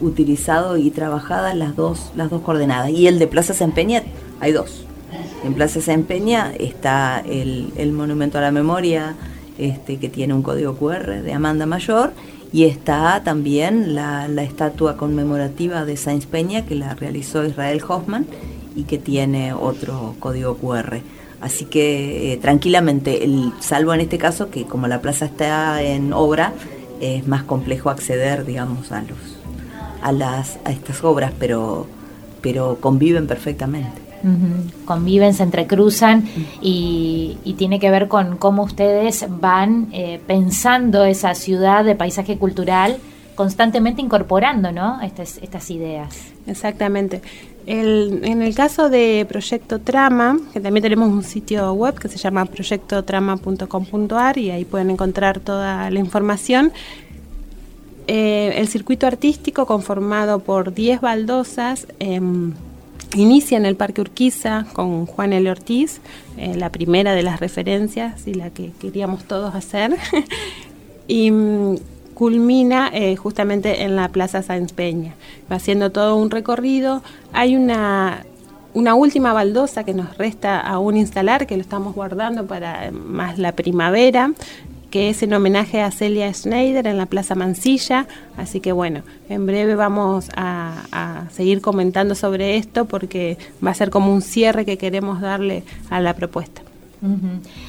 E: utilizado y trabajada las dos, las dos coordenadas. Y el de Plaza Sempeña, hay dos. En Plaza Sempeña está el, el monumento a la memoria este, que tiene un código QR de Amanda Mayor, y está también la, estatua conmemorativa de Sainz Peña que la realizó Israel Hoffman y que tiene otro código QR. Así que eh, tranquilamente, el, salvo en este caso que como la plaza está en obra, es más complejo acceder, digamos, a los a las a estas obras, pero pero conviven perfectamente.
A: Conviven, se entrecruzan y, tiene que ver con cómo ustedes van eh, pensando esa ciudad de paisaje cultural constantemente incorporando ¿no? estas, estas ideas.
B: Exactamente. en el caso de Proyecto Trama, que también tenemos un sitio web que se llama proyectotrama.com.ar y ahí pueden encontrar toda la información. Eh, el circuito artístico conformado por 10 baldosas em, inicia en el Parque Urquiza con Juan L. Ortiz, eh, la primera de las referencias y la que queríamos todos hacer. y mm, culmina eh, justamente en la Plaza Sáenz Peña. Va haciendo todo un recorrido. Hay una, una última baldosa que nos resta aún instalar, que lo estamos guardando para más la primavera, que es en homenaje a Celia Schneider en la Plaza Mansilla. Así que bueno, en breve vamos a, seguir comentando sobre esto porque va a ser como un cierre que queremos darle a la propuesta.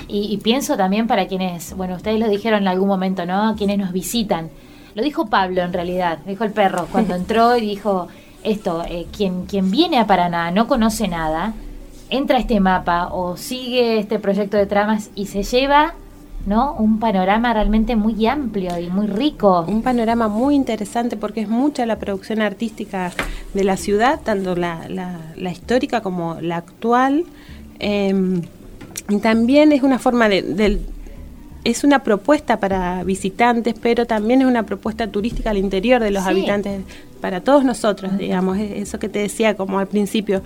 A: y, pienso también para quienes, bueno, ustedes lo dijeron en algún momento, ¿no? Quienes nos visitan. Lo dijo Pablo en realidad, dijo el perro, cuando entró y dijo esto, eh, quien, quien viene a Paraná no conoce nada, entra a este mapa o sigue este proyecto de tramas y se lleva ¿no? Un panorama realmente muy amplio y muy rico.
B: Un panorama muy interesante porque es mucha la producción artística de la ciudad, tanto la, la, histórica como la actual. Em, y también es una forma de, es una propuesta para visitantes, pero también es una propuesta turística al interior de los habitantes, para todos nosotros, digamos, eso que te decía como al principio,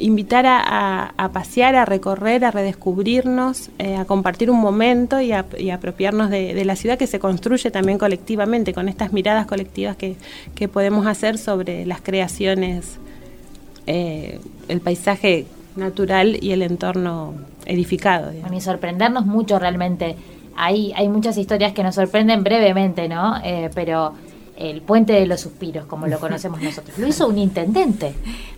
B: invitar a, pasear, a recorrer, a redescubrirnos, eh, a compartir un momento y, a, apropiarnos de, la ciudad que se construye también colectivamente, con estas miradas colectivas que, podemos hacer sobre las creaciones, eh, el paisaje natural y el entorno edificado.
A: A mí sorprendernos mucho realmente. Hay, hay muchas historias que nos sorprenden brevemente, ¿no? Eh, pero el puente de los suspiros, como lo conocemos nosotros. Lo hizo un intendente.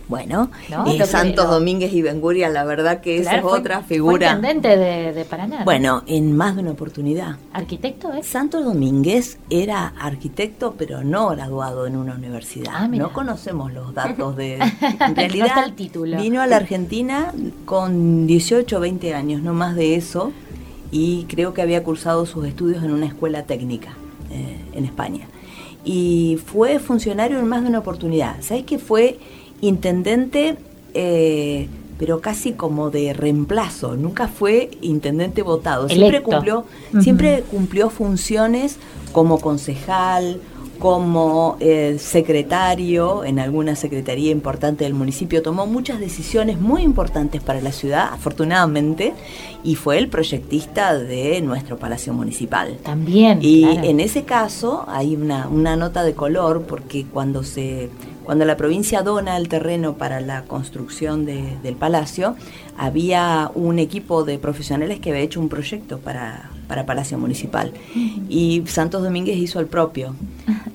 E: Bueno, eh, Santos Domínguez y Benguria, la verdad que esa es otra figura.
A: Fue intendente de, Paraná.
E: Bueno, en más de una oportunidad.
A: ¿Arquitecto es?
E: Santos Domínguez era arquitecto, pero no graduado en una universidad. Ah, no conocemos los datos de... En realidad, el título. vino a la Argentina con 18 o 20 años, no más de eso, y creo que había cursado sus estudios en una escuela técnica eh, en España y fue funcionario en más de una oportunidad. ¿Sabes que fue intendente, eh, pero casi como de reemplazo? Nunca fue intendente votado. Siempre cumplió, siempre cumplió funciones como concejal, como eh, secretario en alguna secretaría importante del municipio, tomó muchas decisiones muy importantes para la ciudad, afortunadamente, y fue el proyectista de nuestro Palacio Municipal.
A: También.
E: Y en ese caso hay una, una nota de color, porque cuando se cuando la provincia dona el terreno para la construcción del palacio, había un equipo de profesionales que había hecho un proyecto para, para Palacio Municipal. Y Santos Domínguez hizo el propio.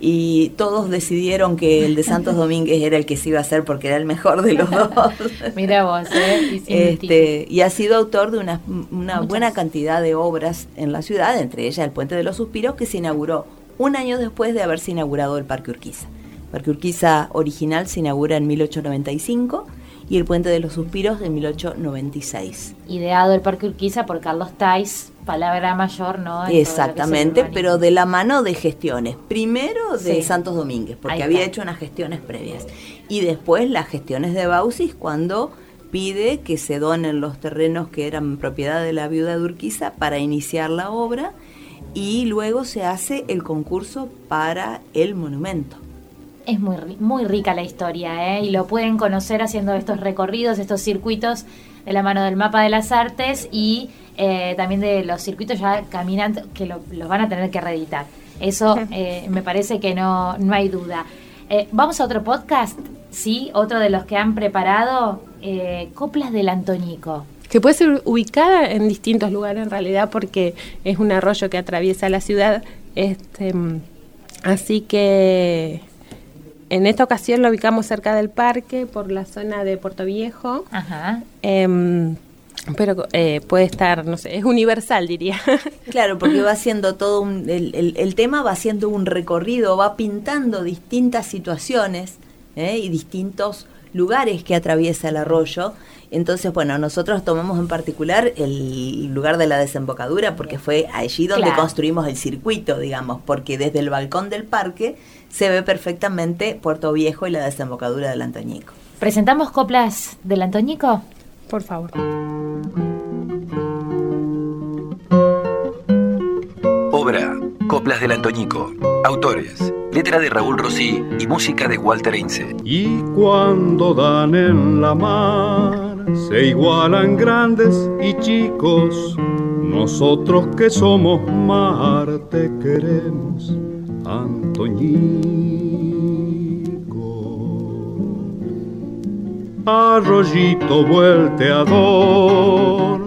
E: Y todos decidieron que el de Santos Domínguez era el que se iba a hacer porque era el mejor de los dos.
A: Mira vos, ¿eh?
E: Y, este, y ha sido autor de una, una buena cantidad de obras en la ciudad, entre ellas el Puente de los Suspiros, que se inauguró un año después de haberse inaugurado el Parque Urquiza. El Parque Urquiza original se inaugura en 1895 y el Puente de los Suspiros de 1896.
A: Ideado el Parque Urquiza por Carlos Tais, palabra mayor, ¿no?
E: Exactamente, pero de la mano de gestiones. Primero de Santos Domínguez, porque había hecho unas gestiones previas. Y después las gestiones de Bausis cuando pide que se donen los terrenos que eran propiedad de la viuda de Urquiza para iniciar la obra y luego se hace el concurso para el monumento
A: es muy, muy rica la historia, ¿eh? y lo pueden conocer haciendo estos recorridos, estos circuitos de la mano del mapa de las artes y eh, también de los circuitos ya caminando que los van a tener que reeditar. Eso eh, me parece que no, no hay duda. Vamos a otro podcast, sí, otro de los que han preparado, Coplas del Antonico
B: que puede ser ubicada en distintos lugares en realidad porque es un arroyo que atraviesa la ciudad. Este, así que en esta ocasión lo ubicamos cerca del parque, por la zona de Puerto Viejo. Ajá. Em, pero eh, puede estar, no sé, es universal, diría.
E: Claro, porque va haciendo todo un, el, el, tema va haciendo un recorrido, va pintando distintas situaciones ¿eh? y distintos lugares que atraviesa el arroyo Entonces, bueno, nosotros tomamos en particular el lugar de la desembocadura porque fue allí donde
A: Claro.
E: construimos el circuito, digamos, porque desde el balcón del parque se ve perfectamente Puerto Viejo y la desembocadura del Antoñico.
A: ¿Presentamos coplas del Antoñico?
B: Por favor.
D: Obra Coplas del Antoñico. Autores. Letra de Raúl Rossi y música de Walter Einze.
G: Y cuando dan en la mar, se igualan grandes y chicos. Nosotros que somos mar, te queremos, Antoñico. Arroyito volteador,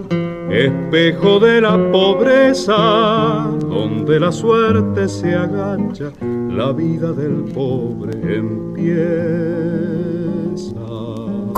G: espejo de la pobreza, donde la suerte se agacha, la vida del pobre empieza.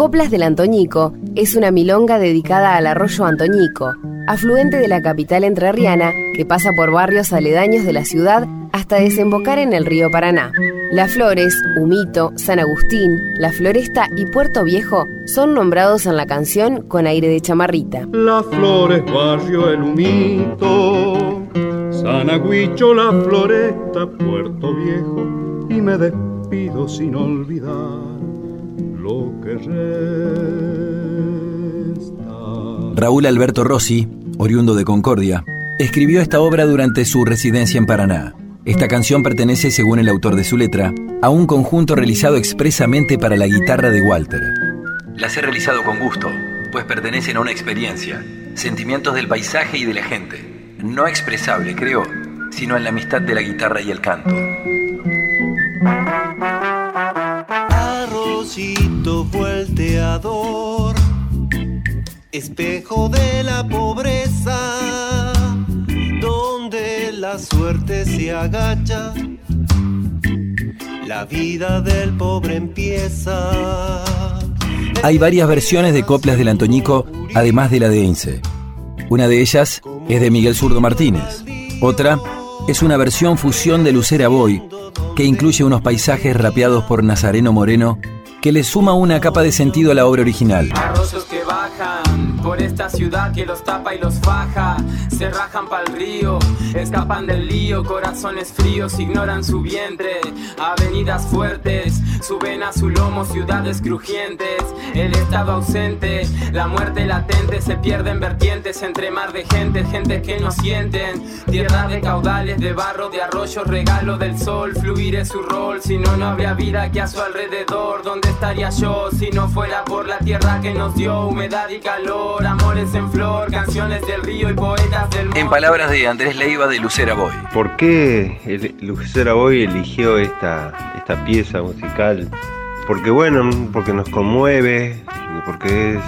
F: Coplas del Antoñico es una milonga dedicada al arroyo Antoñico, afluente de la capital entrerriana que pasa por barrios aledaños de la ciudad hasta desembocar en el río Paraná. Las Flores, Humito, San Agustín, La Floresta y Puerto Viejo son nombrados en la canción con aire de chamarrita.
G: Las flores, barrio, el humito, San Agüicho, la floresta, Puerto Viejo, y me despido sin olvidar lo que resta.
D: Raúl Alberto Rossi, oriundo de Concordia, escribió esta obra durante su residencia en Paraná. Esta canción pertenece, según el autor de su letra, a un conjunto realizado expresamente para la guitarra de Walter. Las he realizado con gusto, pues pertenecen a una experiencia, sentimientos del paisaje y de la gente, no expresable, creo, sino en la amistad de la guitarra y el canto.
L: Espejo de la pobreza, donde la suerte se agacha, la vida del pobre empieza.
D: Hay varias versiones de coplas del Antoñico, además de la de Einze. Una de ellas es de Miguel Zurdo Martínez. Otra es una versión fusión de Lucera Boy, que incluye unos paisajes rapeados por Nazareno Moreno, que le suma una capa de sentido a la obra original.
M: Por esta ciudad que los tapa y los faja. Se rajan pa'l río, escapan del lío. Corazones fríos ignoran su vientre. Avenidas fuertes suben a su lomo ciudades crujientes. El estado ausente, la muerte latente. Se pierden vertientes entre mar de gente, gente que no sienten. Tierra de caudales, de barro, de arroyos, regalo del sol. Fluir es su rol, si no, no habría vida aquí a su alrededor. ¿Dónde estaría yo si no fuera por la tierra que nos dio humedad y calor? Amores en flor, canciones del río y poetas del
D: En palabras de Andrés Leiva de Lucera Boy.
N: ¿Por qué el- Lucera Boy eligió esta, esta pieza musical? Porque bueno, porque nos conmueve, porque es,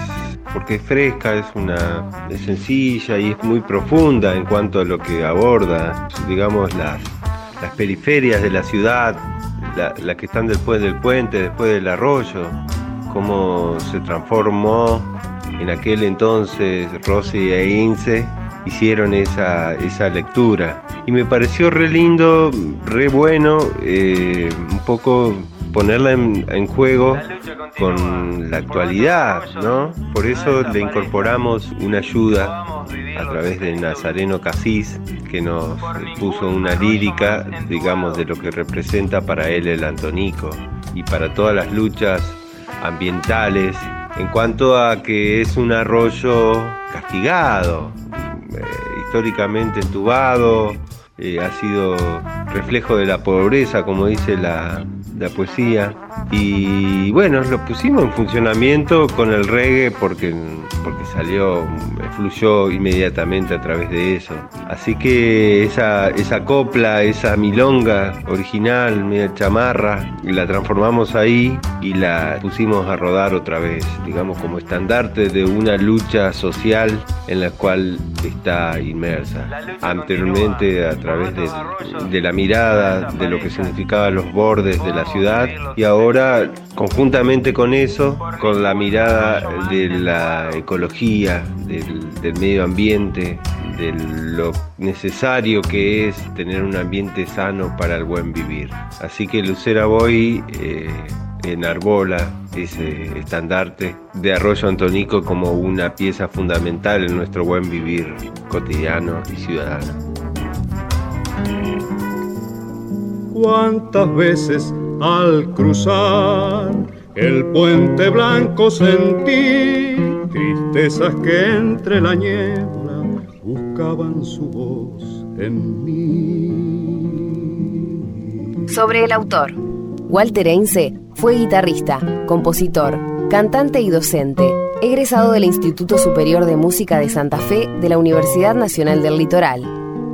N: porque es fresca, es una es sencilla y es muy profunda en cuanto a lo que aborda, digamos las, las periferias de la ciudad, la- las que están después del puente, después del arroyo, cómo se transformó en aquel entonces Rossi e Ince hicieron esa, esa lectura. Y me pareció re lindo, re bueno, eh, un poco ponerla en, en juego con la actualidad, ¿no? Por eso le incorporamos una ayuda a través de Nazareno Casís, que nos puso una lírica, digamos, de lo que representa para él el Antonico y para todas las luchas ambientales en cuanto a que es un arroyo castigado, eh, históricamente entubado, eh, ha sido reflejo de la pobreza, como dice la, la poesía. Y bueno, lo pusimos en funcionamiento con el reggae porque, porque salió, fluyó inmediatamente a través de eso. Así que esa, esa copla, esa milonga original, media chamarra, la transformamos ahí y la pusimos a rodar otra vez, digamos como estandarte de una lucha social en la cual está inmersa. Anteriormente a través de, de la mirada, de lo que significaban los bordes de la ciudad y ahora conjuntamente con eso, con la mirada de la ecología, del, medio ambiente, de lo necesario que es tener un ambiente sano para el buen vivir. Así que Lucera Boy eh, enarbola ese estandarte de Arroyo Antonico como una pieza fundamental en nuestro buen vivir cotidiano y ciudadano.
G: Cuántas veces al cruzar el puente blanco sentí tristezas que entre la niebla buscaban su voz en mí.
F: Sobre el autor. Walter Einse fue guitarrista, compositor, cantante y docente, egresado del Instituto Superior de Música de Santa Fe de la Universidad Nacional del Litoral.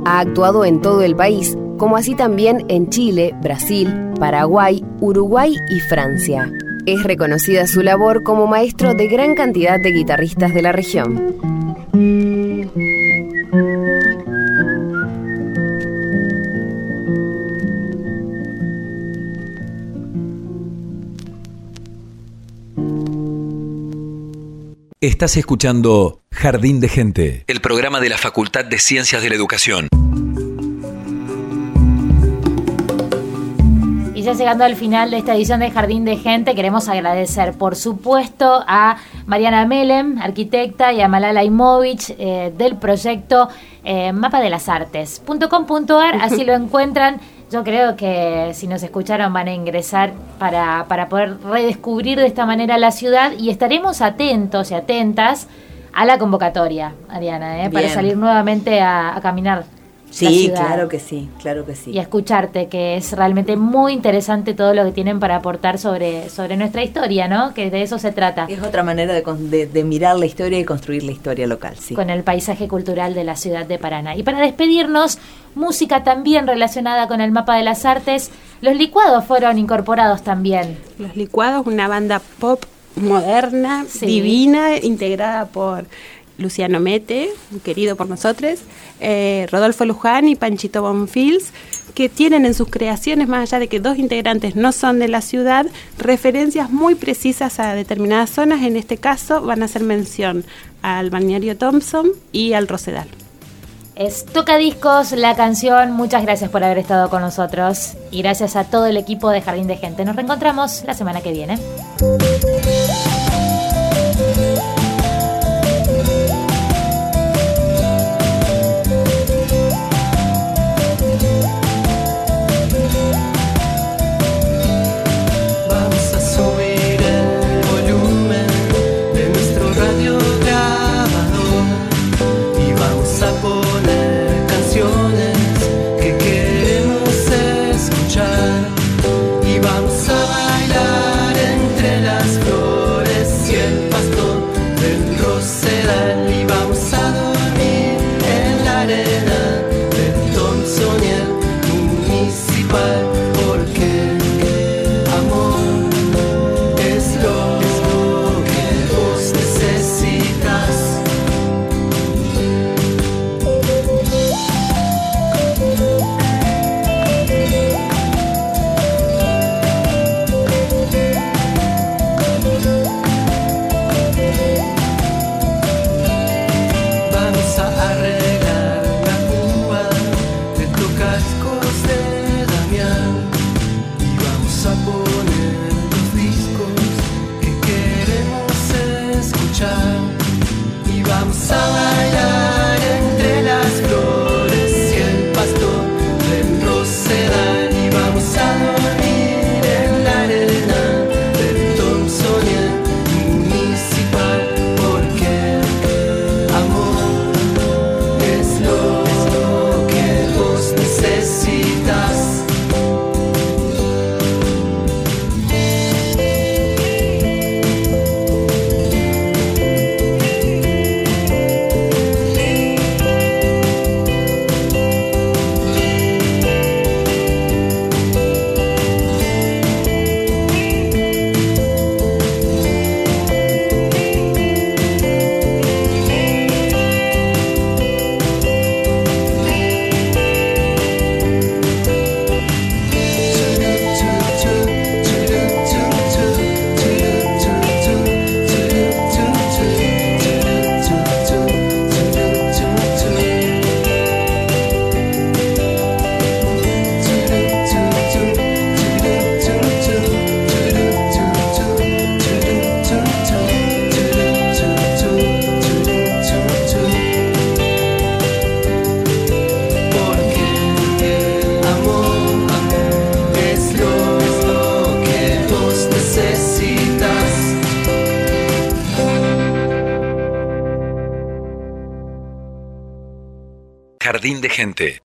F: Ha actuado en todo el país, como así también en Chile, Brasil, Paraguay, Uruguay y Francia. Es reconocida su labor como maestro de gran cantidad de guitarristas de la región.
D: Estás escuchando Jardín de Gente, el programa de la Facultad de Ciencias de la Educación.
A: Y ya llegando al final de esta edición de Jardín de Gente, queremos agradecer, por supuesto, a Mariana Melem, arquitecta, y a Malala Imovich eh, del proyecto eh, Mapa de las Artes.com.ar, así lo encuentran. Yo creo que si nos escucharon van a ingresar para, para poder redescubrir de esta manera la ciudad y estaremos atentos y atentas a la convocatoria, Ariana, ¿eh? para salir nuevamente a, a caminar. La
E: Sí,
A: ciudad
E: claro que sí, claro que sí.
A: y a escucharte, que es realmente muy interesante todo lo que tienen para aportar sobre, sobre nuestra historia, ¿no? Que de eso se trata.
E: Es otra manera de, de- de mirar la historia y construir la historia local, sí.
A: Con el paisaje cultural de la ciudad de Paraná. Y para despedirnos, música también relacionada con el mapa de las artes. Los licuados fueron incorporados también.
B: Los Licuados, una banda pop moderna,
A: Sí.
B: divina, integrada por Luciano Mete, querido por nosotros, eh, Rodolfo Luján y Panchito Bonfils, que tienen en sus creaciones, más allá de que dos integrantes no son de la ciudad, referencias muy precisas a determinadas zonas. En este caso van a hacer mención al balneario Thompson y al Rosedal.
A: Es Tocadiscos la canción. Muchas gracias por haber estado con nosotros. Y gracias a todo el equipo de Jardín de Gente. Nos reencontramos la semana que viene.
D: Jardín de Gente.